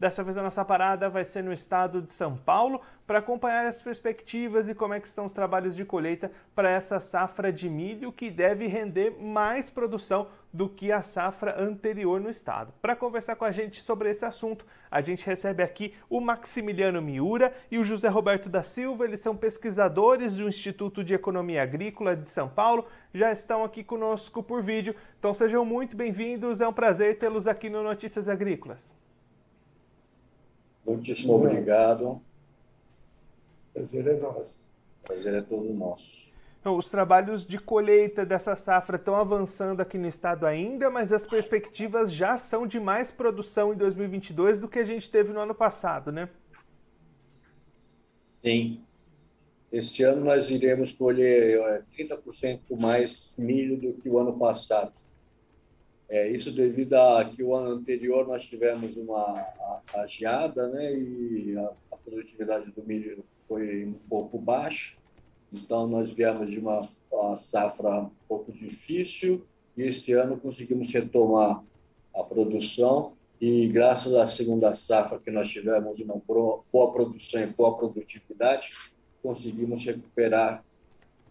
Dessa vez a nossa parada vai ser no estado de São Paulo para acompanhar as perspectivas e como é que estão os trabalhos de colheita para essa safra de milho que deve render mais produção do que a safra anterior no estado. Para conversar com a gente sobre esse assunto, a gente recebe aqui o Maximiliano Miura e o José Roberto da Silva. Eles são pesquisadores do Instituto de Economia Agrícola de São Paulo, já estão aqui conosco por vídeo. Então sejam muito bem-vindos, é um prazer tê-los aqui no Notícias Agrícolas. Muitíssimo obrigado. Prazer é nosso. Prazer é todo nosso. Então, os trabalhos de colheita dessa safra estão avançando aqui no estado ainda, mas as perspectivas já são de mais produção em 2022 do que a gente teve no ano passado, né? Sim. Este ano nós iremos colher 30% é, mais milho do que o ano passado. É, isso devido a que o ano anterior nós tivemos uma a, geada, né, e a, a produtividade do milho foi um pouco baixa. Então, nós viemos de uma, uma safra um pouco difícil e este ano conseguimos retomar a produção e graças à segunda safra que nós tivemos uma boa produção e boa produtividade, conseguimos recuperar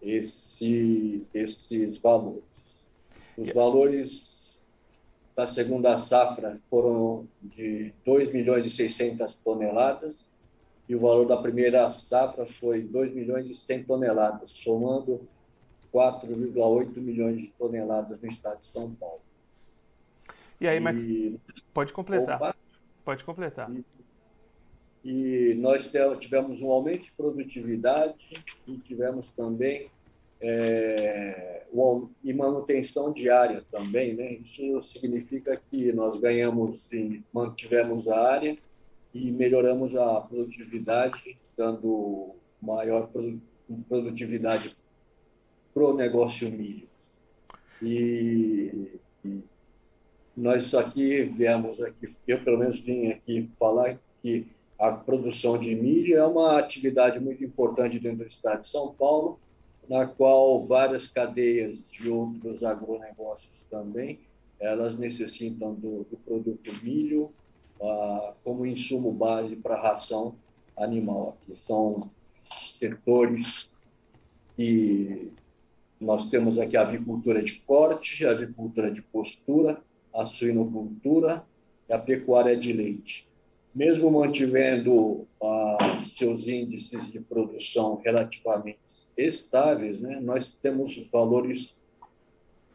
esse, esses valores. Os valores da segunda safra foram de 2 milhões e 600 toneladas e o valor da primeira safra foi 2 milhões e 100 toneladas, somando 4,8 milhões de toneladas no estado de São Paulo. E aí, Max, e... pode completar. Opa. Pode completar. E, e nós tivemos um aumento de produtividade e tivemos também é, e manutenção diária também, né? Isso significa que nós ganhamos e mantivemos a área e melhoramos a produtividade, dando maior produtividade para o negócio milho. E, e, nós aqui viemos aqui, eu pelo menos vim aqui falar que a produção de milho é uma atividade muito importante dentro do estado de São Paulo, na qual várias cadeias de outros agronegócios também, elas necessitam do, do produto milho, ah, como insumo base para ração animal. Aqui são setores que nós temos aqui a avicultura de corte, a avicultura de postura, a suinocultura e a pecuária de leite. Mesmo mantivendo ah, seus índices de produção relativamente estáveis, né, nós temos valores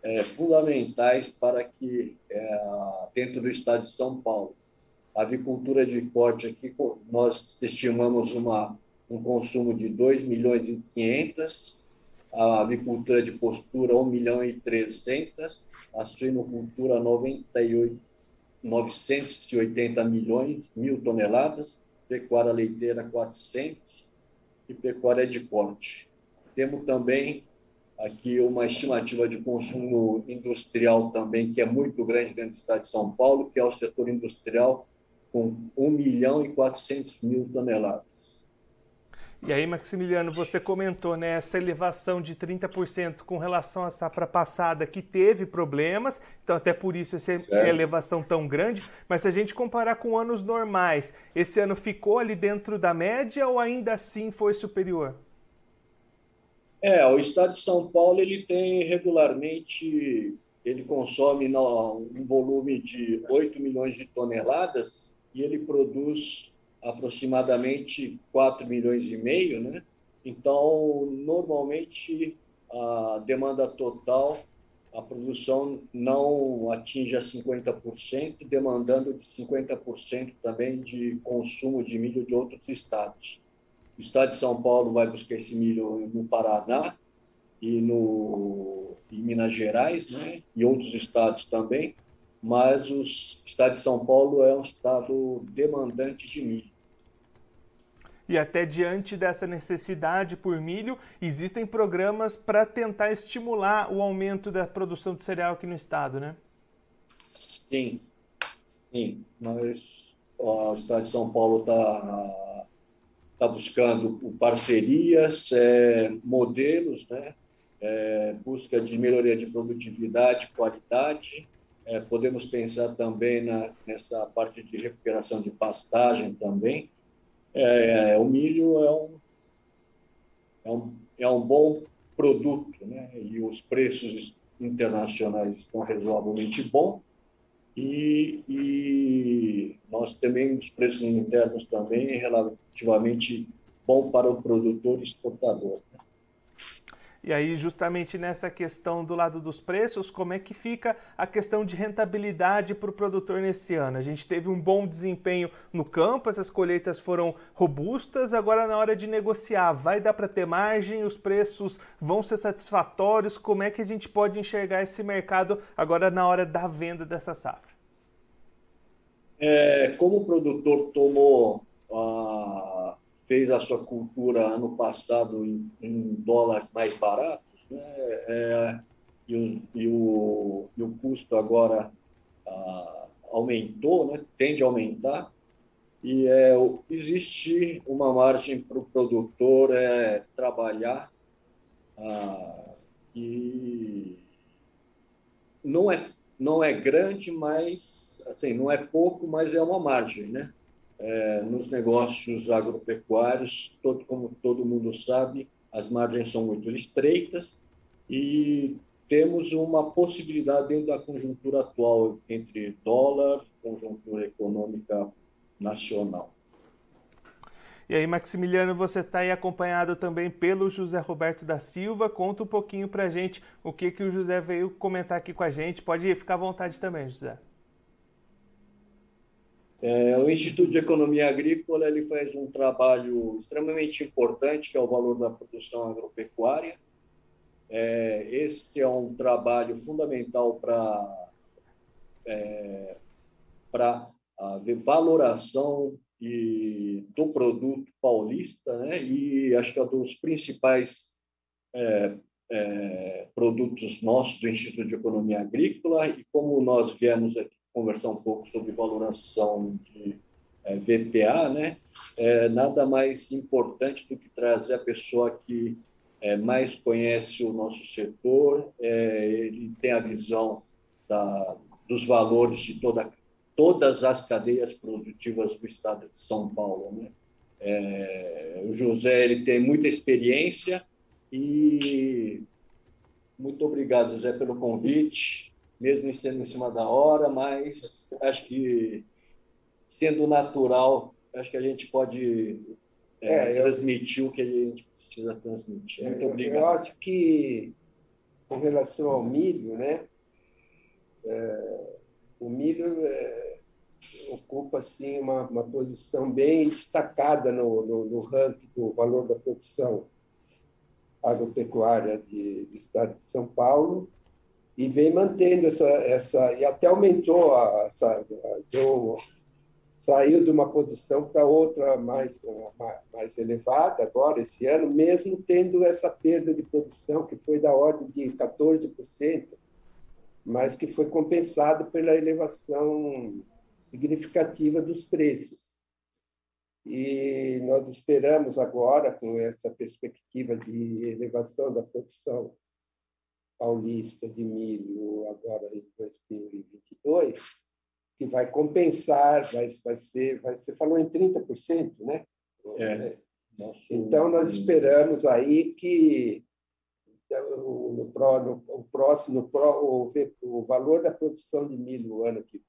é, fundamentais para que, é, dentro do estado de São Paulo, a avicultura de corte aqui, nós estimamos uma, um consumo de 2 milhões e 500, a avicultura de postura 1 milhão e 300, a suinocultura 98, 980 milhões, mil toneladas, pecuária leiteira 400 e pecuária de corte. Temos também aqui uma estimativa de consumo industrial também, que é muito grande dentro do estado de São Paulo, que é o setor industrial, com 1 milhão e 400 mil toneladas. E aí, Maximiliano, você comentou né, essa elevação de 30% com relação à safra passada, que teve problemas, então até por isso essa é. elevação tão grande, mas se a gente comparar com anos normais, esse ano ficou ali dentro da média ou ainda assim foi superior? É, o estado de São Paulo ele tem regularmente, ele consome um volume de 8 milhões de toneladas e ele produz aproximadamente 4 milhões e meio, né? Então, normalmente, a demanda total, a produção não atinge a 50%, demandando de 50% também de consumo de milho de outros estados. O estado de São Paulo vai buscar esse milho no Paraná e no em Minas Gerais, né? E outros estados também mas o estado de São Paulo é um estado demandante de milho. E até diante dessa necessidade por milho, existem programas para tentar estimular o aumento da produção de cereal aqui no estado, né? Sim, sim. Nós, o estado de São Paulo está está buscando parcerias, é, modelos, né? É, busca de melhoria de produtividade, qualidade. É, podemos pensar também na, nessa parte de recuperação de pastagem também. É, o milho é um, é um, é um bom produto, né? e os preços internacionais estão razoavelmente bons. E, e, nós também os preços internos também relativamente bom para o produtor exportador. Né? E aí, justamente nessa questão do lado dos preços, como é que fica a questão de rentabilidade para o produtor nesse ano? A gente teve um bom desempenho no campo, essas colheitas foram robustas, agora na hora de negociar, vai dar para ter margem, os preços vão ser satisfatórios? Como é que a gente pode enxergar esse mercado agora na hora da venda dessa safra? É, como o produtor tomou a fez a sua cultura ano passado em, em dólares mais baratos, né? É, e, o, e, o, e, o, custo agora ah, aumentou, né? tende a aumentar, e é, existe uma margem para o produtor é, trabalhar ah, que não é, não é grande, mas assim, não é pouco, mas é uma margem, né? É, nos negócios agropecuários, todo, como todo mundo sabe, as margens são muito estreitas e temos uma possibilidade dentro da conjuntura atual entre dólar conjuntura econômica nacional. E aí, Maximiliano, você está aí acompanhado também pelo José Roberto da Silva. Conta um pouquinho para gente o que, que o José veio comentar aqui com a gente. Pode ficar à vontade também, José. É, o Instituto de Economia Agrícola ele faz um trabalho extremamente importante, que é o valor da produção agropecuária. É, esse é um trabalho fundamental para é, para a valoração e, do produto paulista, né? E acho que é um dos principais é, é, produtos nossos do Instituto de Economia Agrícola. E como nós viemos aqui conversar um pouco sobre valoração de é, VPA, né? É, nada mais importante do que trazer a pessoa que é, mais conhece o nosso setor, é, ele tem a visão da, dos valores de toda, todas as cadeias produtivas do estado de São Paulo. Né? É, o José ele tem muita experiência e muito obrigado, José, pelo convite mesmo sendo em cima da hora, mas acho que sendo natural, acho que a gente pode é, é, transmitir eu, o que a gente precisa transmitir. Muito obrigado. Eu acho que, com relação ao milho, né, é, o milho é, ocupa assim, uma, uma posição bem destacada no, no, no ranking do valor da produção agropecuária de, do estado de São Paulo e vem mantendo essa, essa e até aumentou a, essa, deu, saiu de uma posição para outra mais, mais elevada agora, esse ano, mesmo tendo essa perda de produção, que foi da ordem de 14%, mas que foi compensado pela elevação significativa dos preços. E nós esperamos agora, com essa perspectiva de elevação da produção paulista de milho agora em 2022, que vai compensar, vai, vai ser, vai ser, falou em 30%, né? É. Então, nós esperamos aí que o, no, no, próximo, o, o valor da produção de milho no ano de,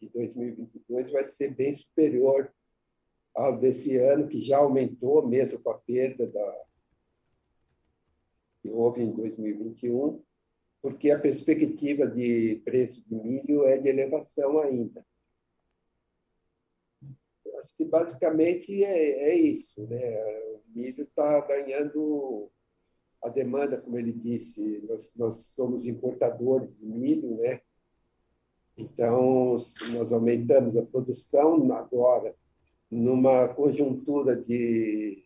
de 2022 vai ser bem superior ao desse ano, que já aumentou, mesmo com a perda da, que houve em 2021 porque a perspectiva de preço de milho é de elevação ainda. Acho que basicamente é, é isso, né? O milho está ganhando a demanda, como ele disse, nós, nós somos importadores de milho, né? Então, nós aumentamos a produção agora numa conjuntura de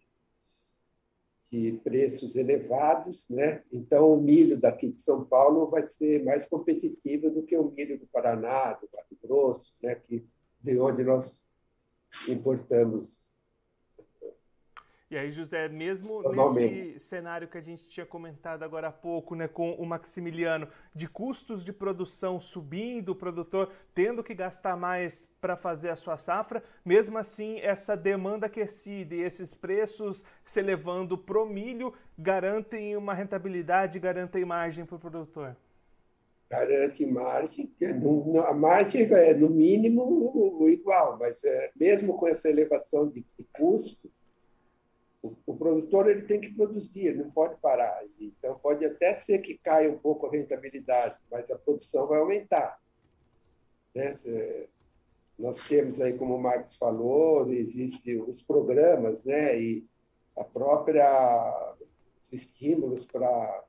de preços elevados, né? Então o milho daqui de São Paulo vai ser mais competitivo do que o milho do Paraná, do Mato Grosso, né? Que de onde nós importamos. E aí, José, mesmo nesse cenário que a gente tinha comentado agora há pouco, né, com o Maximiliano, de custos de produção subindo, o produtor tendo que gastar mais para fazer a sua safra, mesmo assim, essa demanda aquecida e esses preços se elevando pro milho garantem uma rentabilidade, garantem margem para o produtor? Garante margem, a margem é no mínimo igual, mas é, mesmo com essa elevação de, de custo, o, o, produtor ele tem que produzir, ele não pode parar. Então, pode até ser que caia um pouco a rentabilidade, mas a produção vai aumentar. Né? Nós temos aí, como o Marcos falou, existem os programas né? e a própria os estímulos para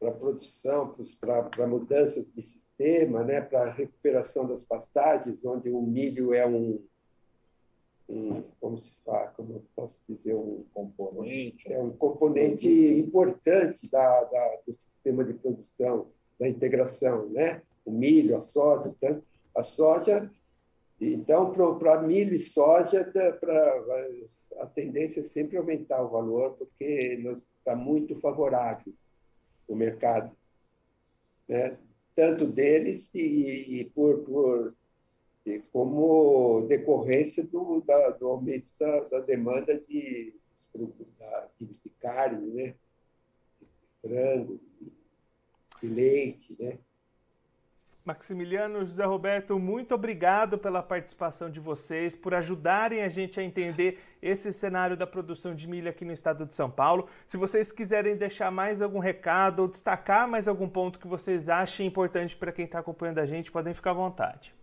para produção, para mudanças de sistema, né? para recuperação das pastagens, onde o milho é um, como se fala, como eu posso dizer, um componente, é um componente importante da, da, do sistema de produção, da integração, né? O milho, a soja, tanto, a soja, então para milho e soja, pra, a tendência é sempre aumentar o valor, porque está muito favorável o mercado, né? tanto deles e, e por, por como decorrência do, da, do aumento da, da, demanda de, de, de carne, né? de frango, de, de leite, né? Maximiliano, José Roberto, muito obrigado pela participação de vocês, por ajudarem a gente a entender esse cenário da produção de milho aqui no estado de São Paulo. Se vocês quiserem deixar mais algum recado ou destacar mais algum ponto que vocês achem importante para quem está acompanhando a gente, podem ficar à vontade.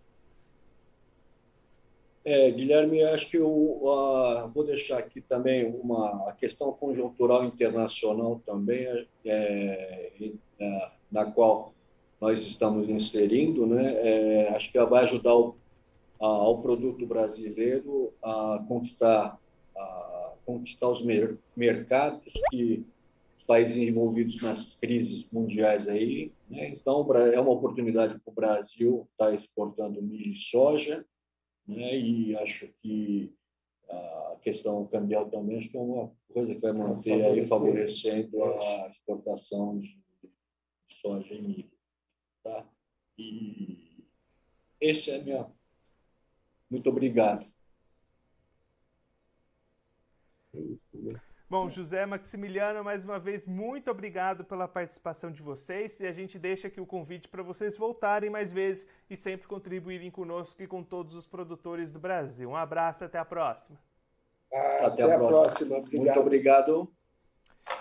É, Guilherme, acho que eu uh, vou deixar aqui também uma a questão conjuntural internacional também, é, é, na qual nós estamos inserindo, né? É, acho que vai ajudar o, a, ao produto brasileiro a conquistar, a conquistar os mer mercados que os países envolvidos nas crises mundiais aí. Né? Então, é uma oportunidade para o Brasil estar tá exportando milho e soja né? e acho que a questão cambial também acho que é uma coisa que vai manter aí favorecendo a exportação de, soja e milho. Tá? E esse é minha. Muito obrigado. É isso, né? Bom, José Maximiliano, mais uma vez, muito obrigado pela participação de vocês e a gente deixa aqui o convite para vocês voltarem mais vezes e sempre contribuírem conosco e com todos os produtores do Brasil. Um abraço, até a próxima. Até, até a, próxima. próxima. Obrigado. Muito obrigado.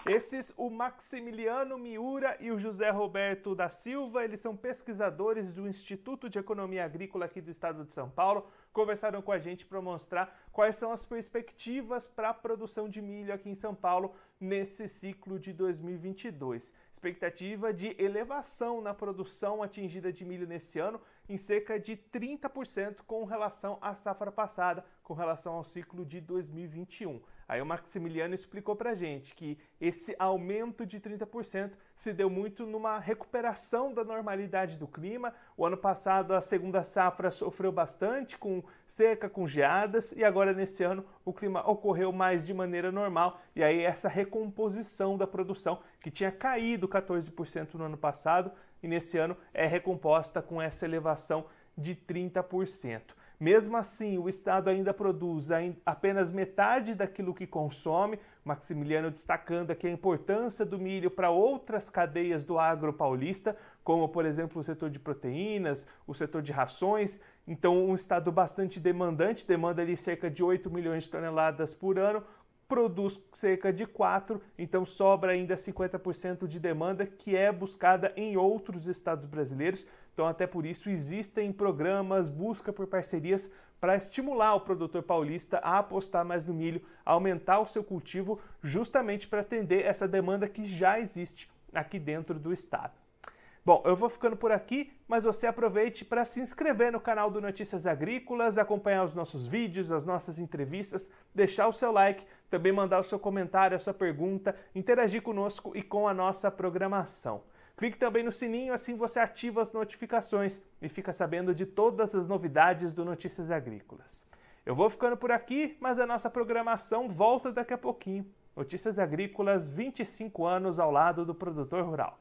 Esses, o Maximiliano Miura e o José Roberto da Silva, eles são pesquisadores do Instituto de Economia Agrícola aqui do estado de São Paulo, conversaram com a gente para mostrar quais são as perspectivas para a produção de milho aqui em São Paulo nesse ciclo de 2022. Expectativa de elevação na produção atingida de milho nesse ano em cerca de 30% com relação à safra passada, com relação ao ciclo de 2021. Aí o Maximiliano explicou para a gente que esse aumento de 30% se deu muito numa recuperação da normalidade do clima. O ano passado a segunda safra sofreu bastante com seca, com geadas, e agora nesse ano o clima ocorreu mais de maneira normal, e aí essa recomposição da produção, que tinha caído 14% no ano passado, e nesse ano é recomposta com essa elevação de 30%. Mesmo assim, o Estado ainda produz apenas metade daquilo que consome. Maximiliano destacando aqui a importância do milho para outras cadeias do agro paulista, como, por exemplo, o setor de proteínas, o setor de rações. Então, um Estado bastante demandante, demanda ali cerca de 8 milhões de toneladas por ano, produz cerca de 4, então sobra ainda 50% de demanda que é buscada em outros estados brasileiros. Então, até por isso, existem programas, busca por parcerias para estimular o produtor paulista a apostar mais no milho, aumentar o seu cultivo, justamente para atender essa demanda que já existe aqui dentro do estado. Bom, eu vou ficando por aqui, mas você aproveite para se inscrever no canal do Notícias Agrícolas, acompanhar os nossos vídeos, as nossas entrevistas, deixar o seu like, também mandar o seu comentário, a sua pergunta, interagir conosco e com a nossa programação. Clique também no sininho, assim você ativa as notificações e fica sabendo de todas as novidades do Notícias Agrícolas. Eu vou ficando por aqui, mas a nossa programação volta daqui a pouquinho. Notícias Agrícolas 25 anos ao lado do produtor rural.